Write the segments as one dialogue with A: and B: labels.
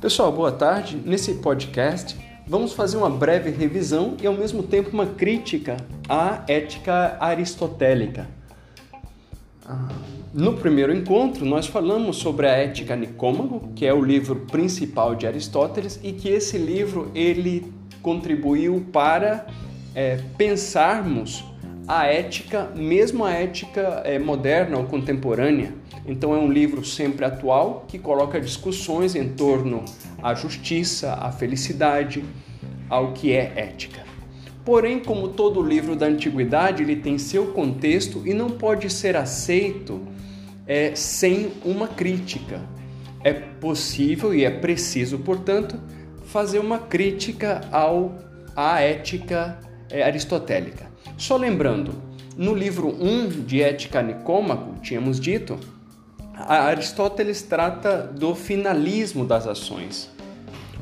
A: Pessoal, boa tarde. Nesse podcast, vamos fazer uma breve revisão e ao mesmo tempo uma crítica à ética aristotélica. Ah, no primeiro encontro, nós falamos sobre a Ética Nicômago, que é o livro principal de Aristóteles e que esse livro ele contribuiu para é, pensarmos a ética, mesmo a ética é, moderna ou contemporânea. Então é um livro sempre atual que coloca discussões em torno à justiça, à felicidade, ao que é ética. Porém, como todo livro da antiguidade, ele tem seu contexto e não pode ser aceito é, sem uma crítica. É possível e é preciso, portanto, fazer uma crítica ao, à ética é, aristotélica. Só lembrando, no livro 1 de Ética Nicômaco, tínhamos dito, Aristóteles trata do finalismo das ações.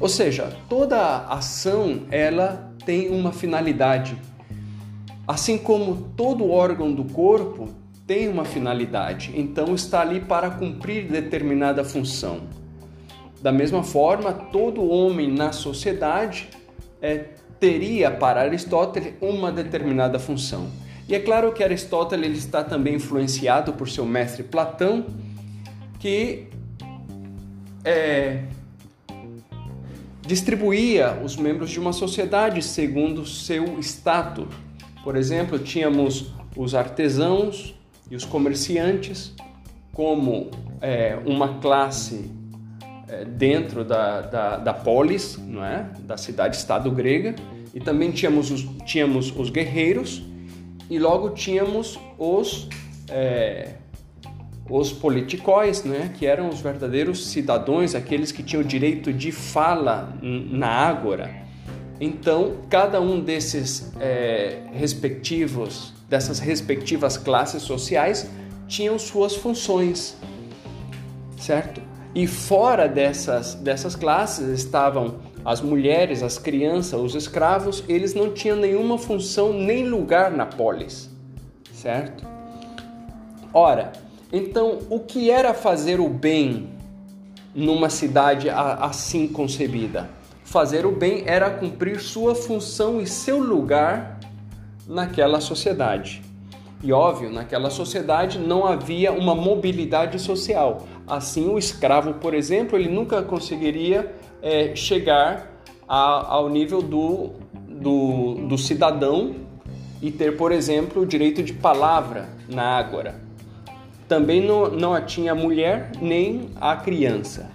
A: Ou seja, toda ação ela tem uma finalidade. Assim como todo órgão do corpo tem uma finalidade, então está ali para cumprir determinada função. Da mesma forma, todo homem na sociedade é, teria para Aristóteles uma determinada função. E é claro que Aristóteles ele está também influenciado por seu mestre Platão, que é, distribuía os membros de uma sociedade segundo seu status. Por exemplo, tínhamos os artesãos e os comerciantes como é, uma classe é, dentro da, da, da polis, não é? da cidade-estado grega, e também tínhamos os, tínhamos os guerreiros, e logo tínhamos os é, os politicóis, né, que eram os verdadeiros cidadãos, aqueles que tinham direito de fala na ágora. Então, cada um desses é, respectivos, dessas respectivas classes sociais tinham suas funções, certo? E fora dessas, dessas classes estavam as mulheres, as crianças, os escravos, eles não tinham nenhuma função nem lugar na polis, certo? Ora, então, o que era fazer o bem numa cidade assim concebida? Fazer o bem era cumprir sua função e seu lugar naquela sociedade. E óbvio, naquela sociedade não havia uma mobilidade social. Assim, o escravo, por exemplo, ele nunca conseguiria é, chegar a, ao nível do, do, do cidadão e ter, por exemplo, o direito de palavra na ágora. Também não, não tinha a mulher nem a criança.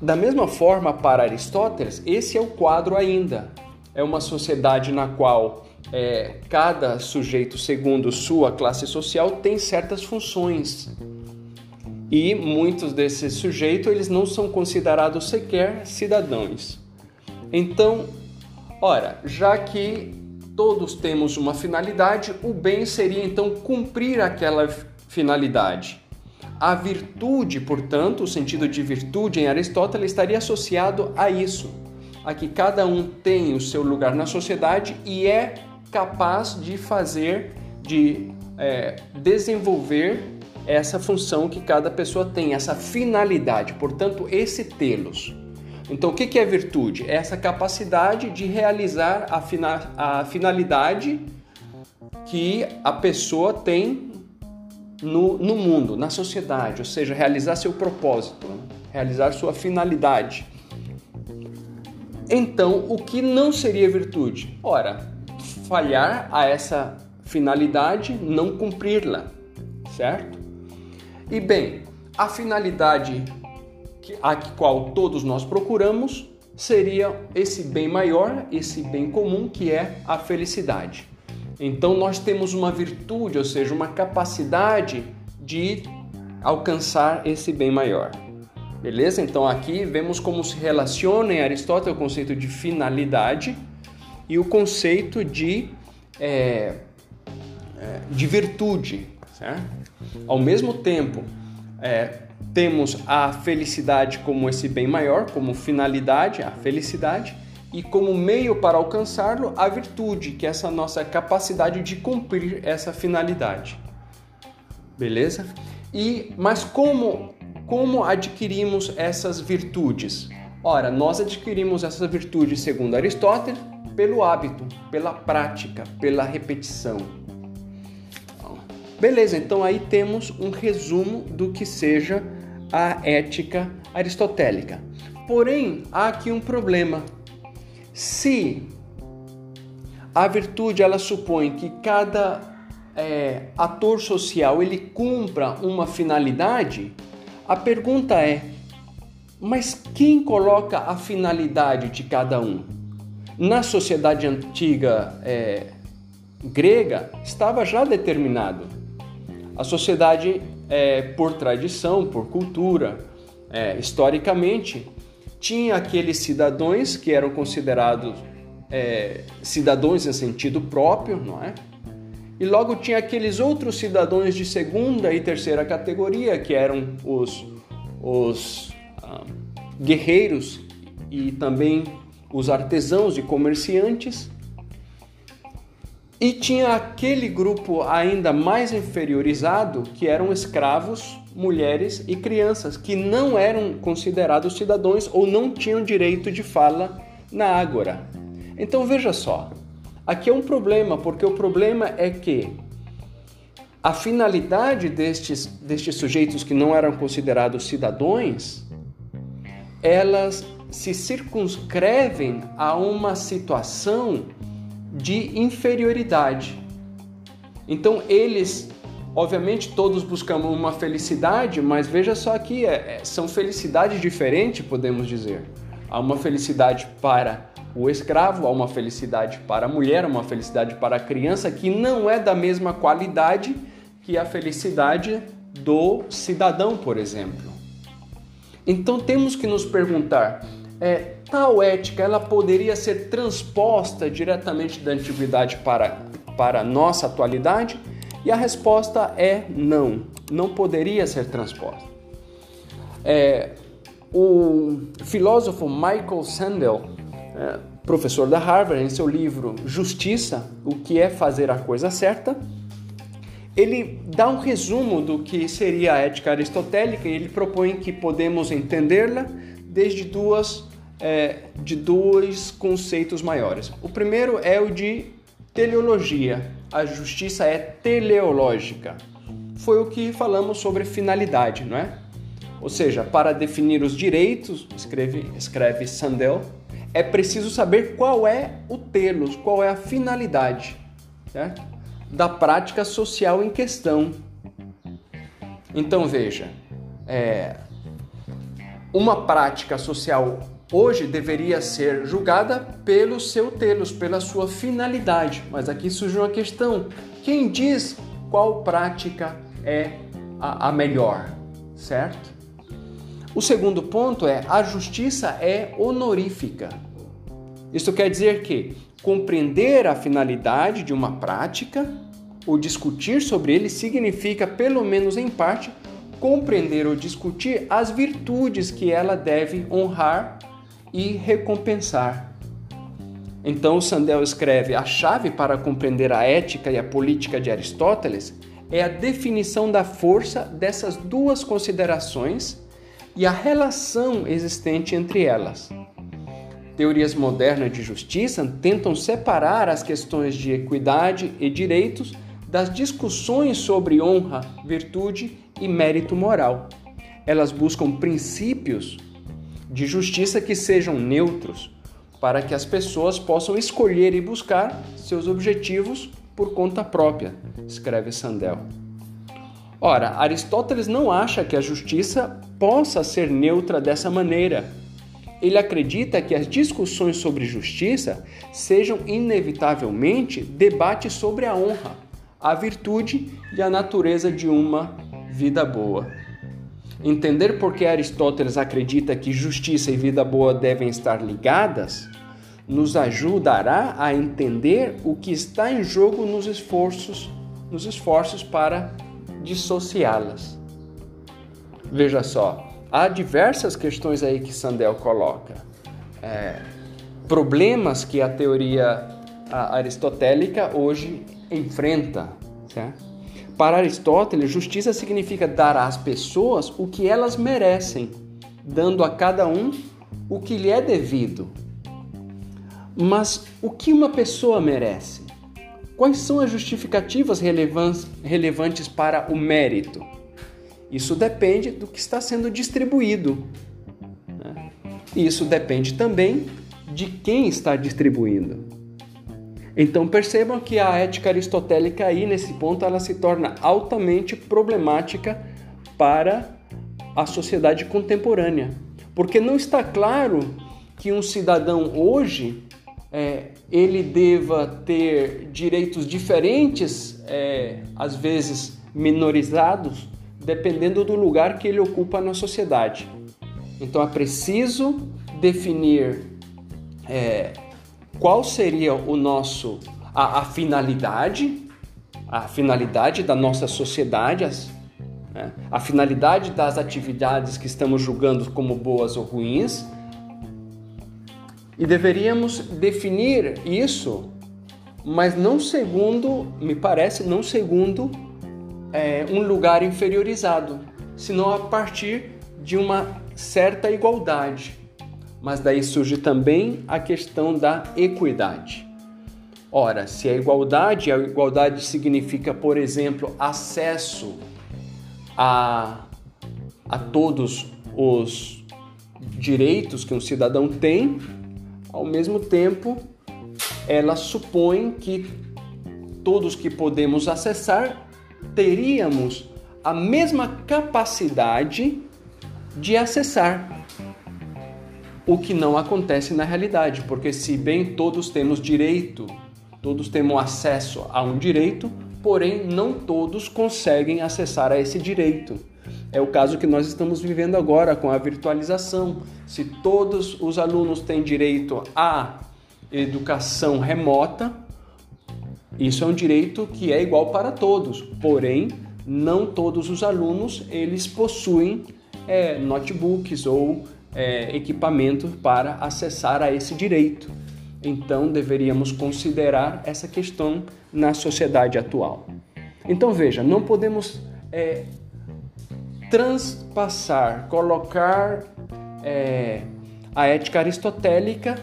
A: Da mesma forma, para Aristóteles, esse é o quadro ainda. É uma sociedade na qual é, cada sujeito, segundo sua classe social, tem certas funções. E muitos desses sujeitos eles não são considerados sequer cidadãos. Então, ora, já que todos temos uma finalidade, o bem seria então cumprir aquela finalidade. A virtude, portanto, o sentido de virtude em Aristóteles estaria associado a isso, a que cada um tem o seu lugar na sociedade e é capaz de fazer, de é, desenvolver essa função que cada pessoa tem, essa finalidade, portanto, esse telos. Então, o que é virtude? É essa capacidade de realizar a, fina, a finalidade que a pessoa tem no, no mundo, na sociedade, ou seja, realizar seu propósito, né? realizar sua finalidade. Então, o que não seria virtude? Ora, falhar a essa finalidade, não cumpri-la, certo? E bem, a finalidade a qual todos nós procuramos seria esse bem maior, esse bem comum que é a felicidade. Então nós temos uma virtude, ou seja, uma capacidade de alcançar esse bem maior. Beleza? Então aqui vemos como se relaciona em Aristóteles o conceito de finalidade e o conceito de, é, é de virtude. Certo? Ao mesmo tempo, é, temos a felicidade como esse bem maior, como finalidade, a felicidade, e como meio para alcançá-lo, a virtude, que é essa nossa capacidade de cumprir essa finalidade. Beleza? E mas como como adquirimos essas virtudes? Ora, nós adquirimos essas virtudes, segundo Aristóteles, pelo hábito, pela prática, pela repetição. Beleza, então aí temos um resumo do que seja a ética aristotélica. Porém, há aqui um problema. Se a virtude ela supõe que cada é, ator social ele cumpra uma finalidade, a pergunta é: mas quem coloca a finalidade de cada um? Na sociedade antiga é, grega estava já determinado. A sociedade, é, por tradição, por cultura, é, historicamente, tinha aqueles cidadãos que eram considerados é, cidadãos em sentido próprio, não é? E logo tinha aqueles outros cidadãos de segunda e terceira categoria, que eram os, os ah, guerreiros e também os artesãos e comerciantes. E tinha aquele grupo ainda mais inferiorizado, que eram escravos mulheres e crianças que não eram considerados cidadãos ou não tinham direito de fala na Ágora. Então veja só, aqui é um problema, porque o problema é que a finalidade destes, destes sujeitos que não eram considerados cidadãos, elas se circunscrevem a uma situação de inferioridade. Então eles Obviamente todos buscamos uma felicidade, mas veja só aqui, é, é, são felicidades diferentes, podemos dizer. Há uma felicidade para o escravo, há uma felicidade para a mulher, uma felicidade para a criança que não é da mesma qualidade que a felicidade do cidadão, por exemplo. Então temos que nos perguntar, é, tal ética ela poderia ser transposta diretamente da antiguidade para, para a nossa atualidade? E a resposta é não, não poderia ser transposta. É, o filósofo Michael Sandel, é, professor da Harvard, em seu livro Justiça: O que é fazer a coisa certa, ele dá um resumo do que seria a ética aristotélica e ele propõe que podemos entendê-la desde duas é, de dois conceitos maiores. O primeiro é o de teleologia, a justiça é teleológica. Foi o que falamos sobre finalidade, não é? Ou seja, para definir os direitos, escreve, escreve Sandel, é preciso saber qual é o telos, qual é a finalidade certo? da prática social em questão. Então veja, é, uma prática social hoje deveria ser julgada pelo seu telos, pela sua finalidade. Mas aqui surge uma questão: quem diz qual prática é a, a melhor, certo? O segundo ponto é a justiça é honorífica. Isso quer dizer que compreender a finalidade de uma prática ou discutir sobre ele significa, pelo menos em parte, compreender ou discutir as virtudes que ela deve honrar e recompensar. Então, Sandel escreve: a chave para compreender a ética e a política de Aristóteles é a definição da força dessas duas considerações e a relação existente entre elas. Teorias modernas de justiça tentam separar as questões de equidade e direitos das discussões sobre honra, virtude e mérito moral. Elas buscam princípios de justiça que sejam neutros, para que as pessoas possam escolher e buscar seus objetivos por conta própria, escreve Sandel. Ora, Aristóteles não acha que a justiça possa ser neutra dessa maneira. Ele acredita que as discussões sobre justiça sejam inevitavelmente debates sobre a honra, a virtude e a natureza de uma vida boa. Entender por que Aristóteles acredita que justiça e vida boa devem estar ligadas nos ajudará a entender o que está em jogo nos esforços, nos esforços para dissociá-las. Veja só, há diversas questões aí que Sandel coloca. É, problemas que a teoria aristotélica hoje enfrenta. Certo? Para Aristóteles, justiça significa dar às pessoas o que elas merecem, dando a cada um o que lhe é devido. Mas o que uma pessoa merece? Quais são as justificativas relevantes para o mérito? Isso depende do que está sendo distribuído. Né? Isso depende também de quem está distribuindo. Então percebam que a ética aristotélica aí nesse ponto ela se torna altamente problemática para a sociedade contemporânea, porque não está claro que um cidadão hoje é, ele deva ter direitos diferentes, é, às vezes minorizados, dependendo do lugar que ele ocupa na sociedade. Então é preciso definir é, qual seria o nosso a, a, finalidade, a finalidade da nossa sociedade, as, né, a finalidade das atividades que estamos julgando como boas ou ruins. E deveríamos definir isso, mas não segundo, me parece, não segundo é, um lugar inferiorizado, senão a partir de uma certa igualdade. Mas daí surge também a questão da equidade. Ora, se a igualdade, a igualdade significa, por exemplo, acesso a, a todos os direitos que um cidadão tem, ao mesmo tempo, ela supõe que todos que podemos acessar teríamos a mesma capacidade de acessar, o que não acontece na realidade, porque se bem todos temos direito, todos temos acesso a um direito, porém não todos conseguem acessar a esse direito. É o caso que nós estamos vivendo agora com a virtualização. Se todos os alunos têm direito à educação remota, isso é um direito que é igual para todos, porém não todos os alunos eles possuem é, notebooks ou é, equipamento para acessar a esse direito. Então deveríamos considerar essa questão na sociedade atual. Então veja, não podemos é, transpassar, colocar é, a ética aristotélica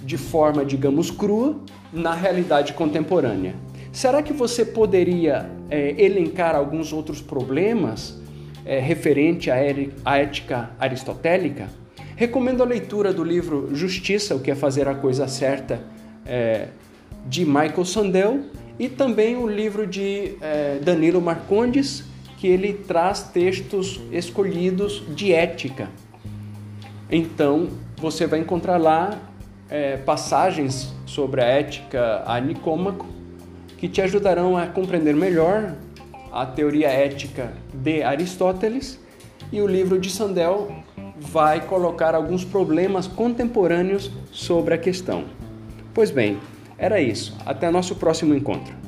A: de forma, digamos, crua na realidade contemporânea. Será que você poderia é, elencar alguns outros problemas é, referente à, à ética aristotélica? Recomendo a leitura do livro Justiça, o que é fazer a coisa certa, é, de Michael Sandel, e também o livro de é, Danilo Marcondes, que ele traz textos escolhidos de ética. Então, você vai encontrar lá é, passagens sobre a ética a Nicômaco que te ajudarão a compreender melhor a teoria ética de Aristóteles e o livro de Sandel vai colocar alguns problemas contemporâneos sobre a questão. Pois bem, era isso. Até nosso próximo encontro.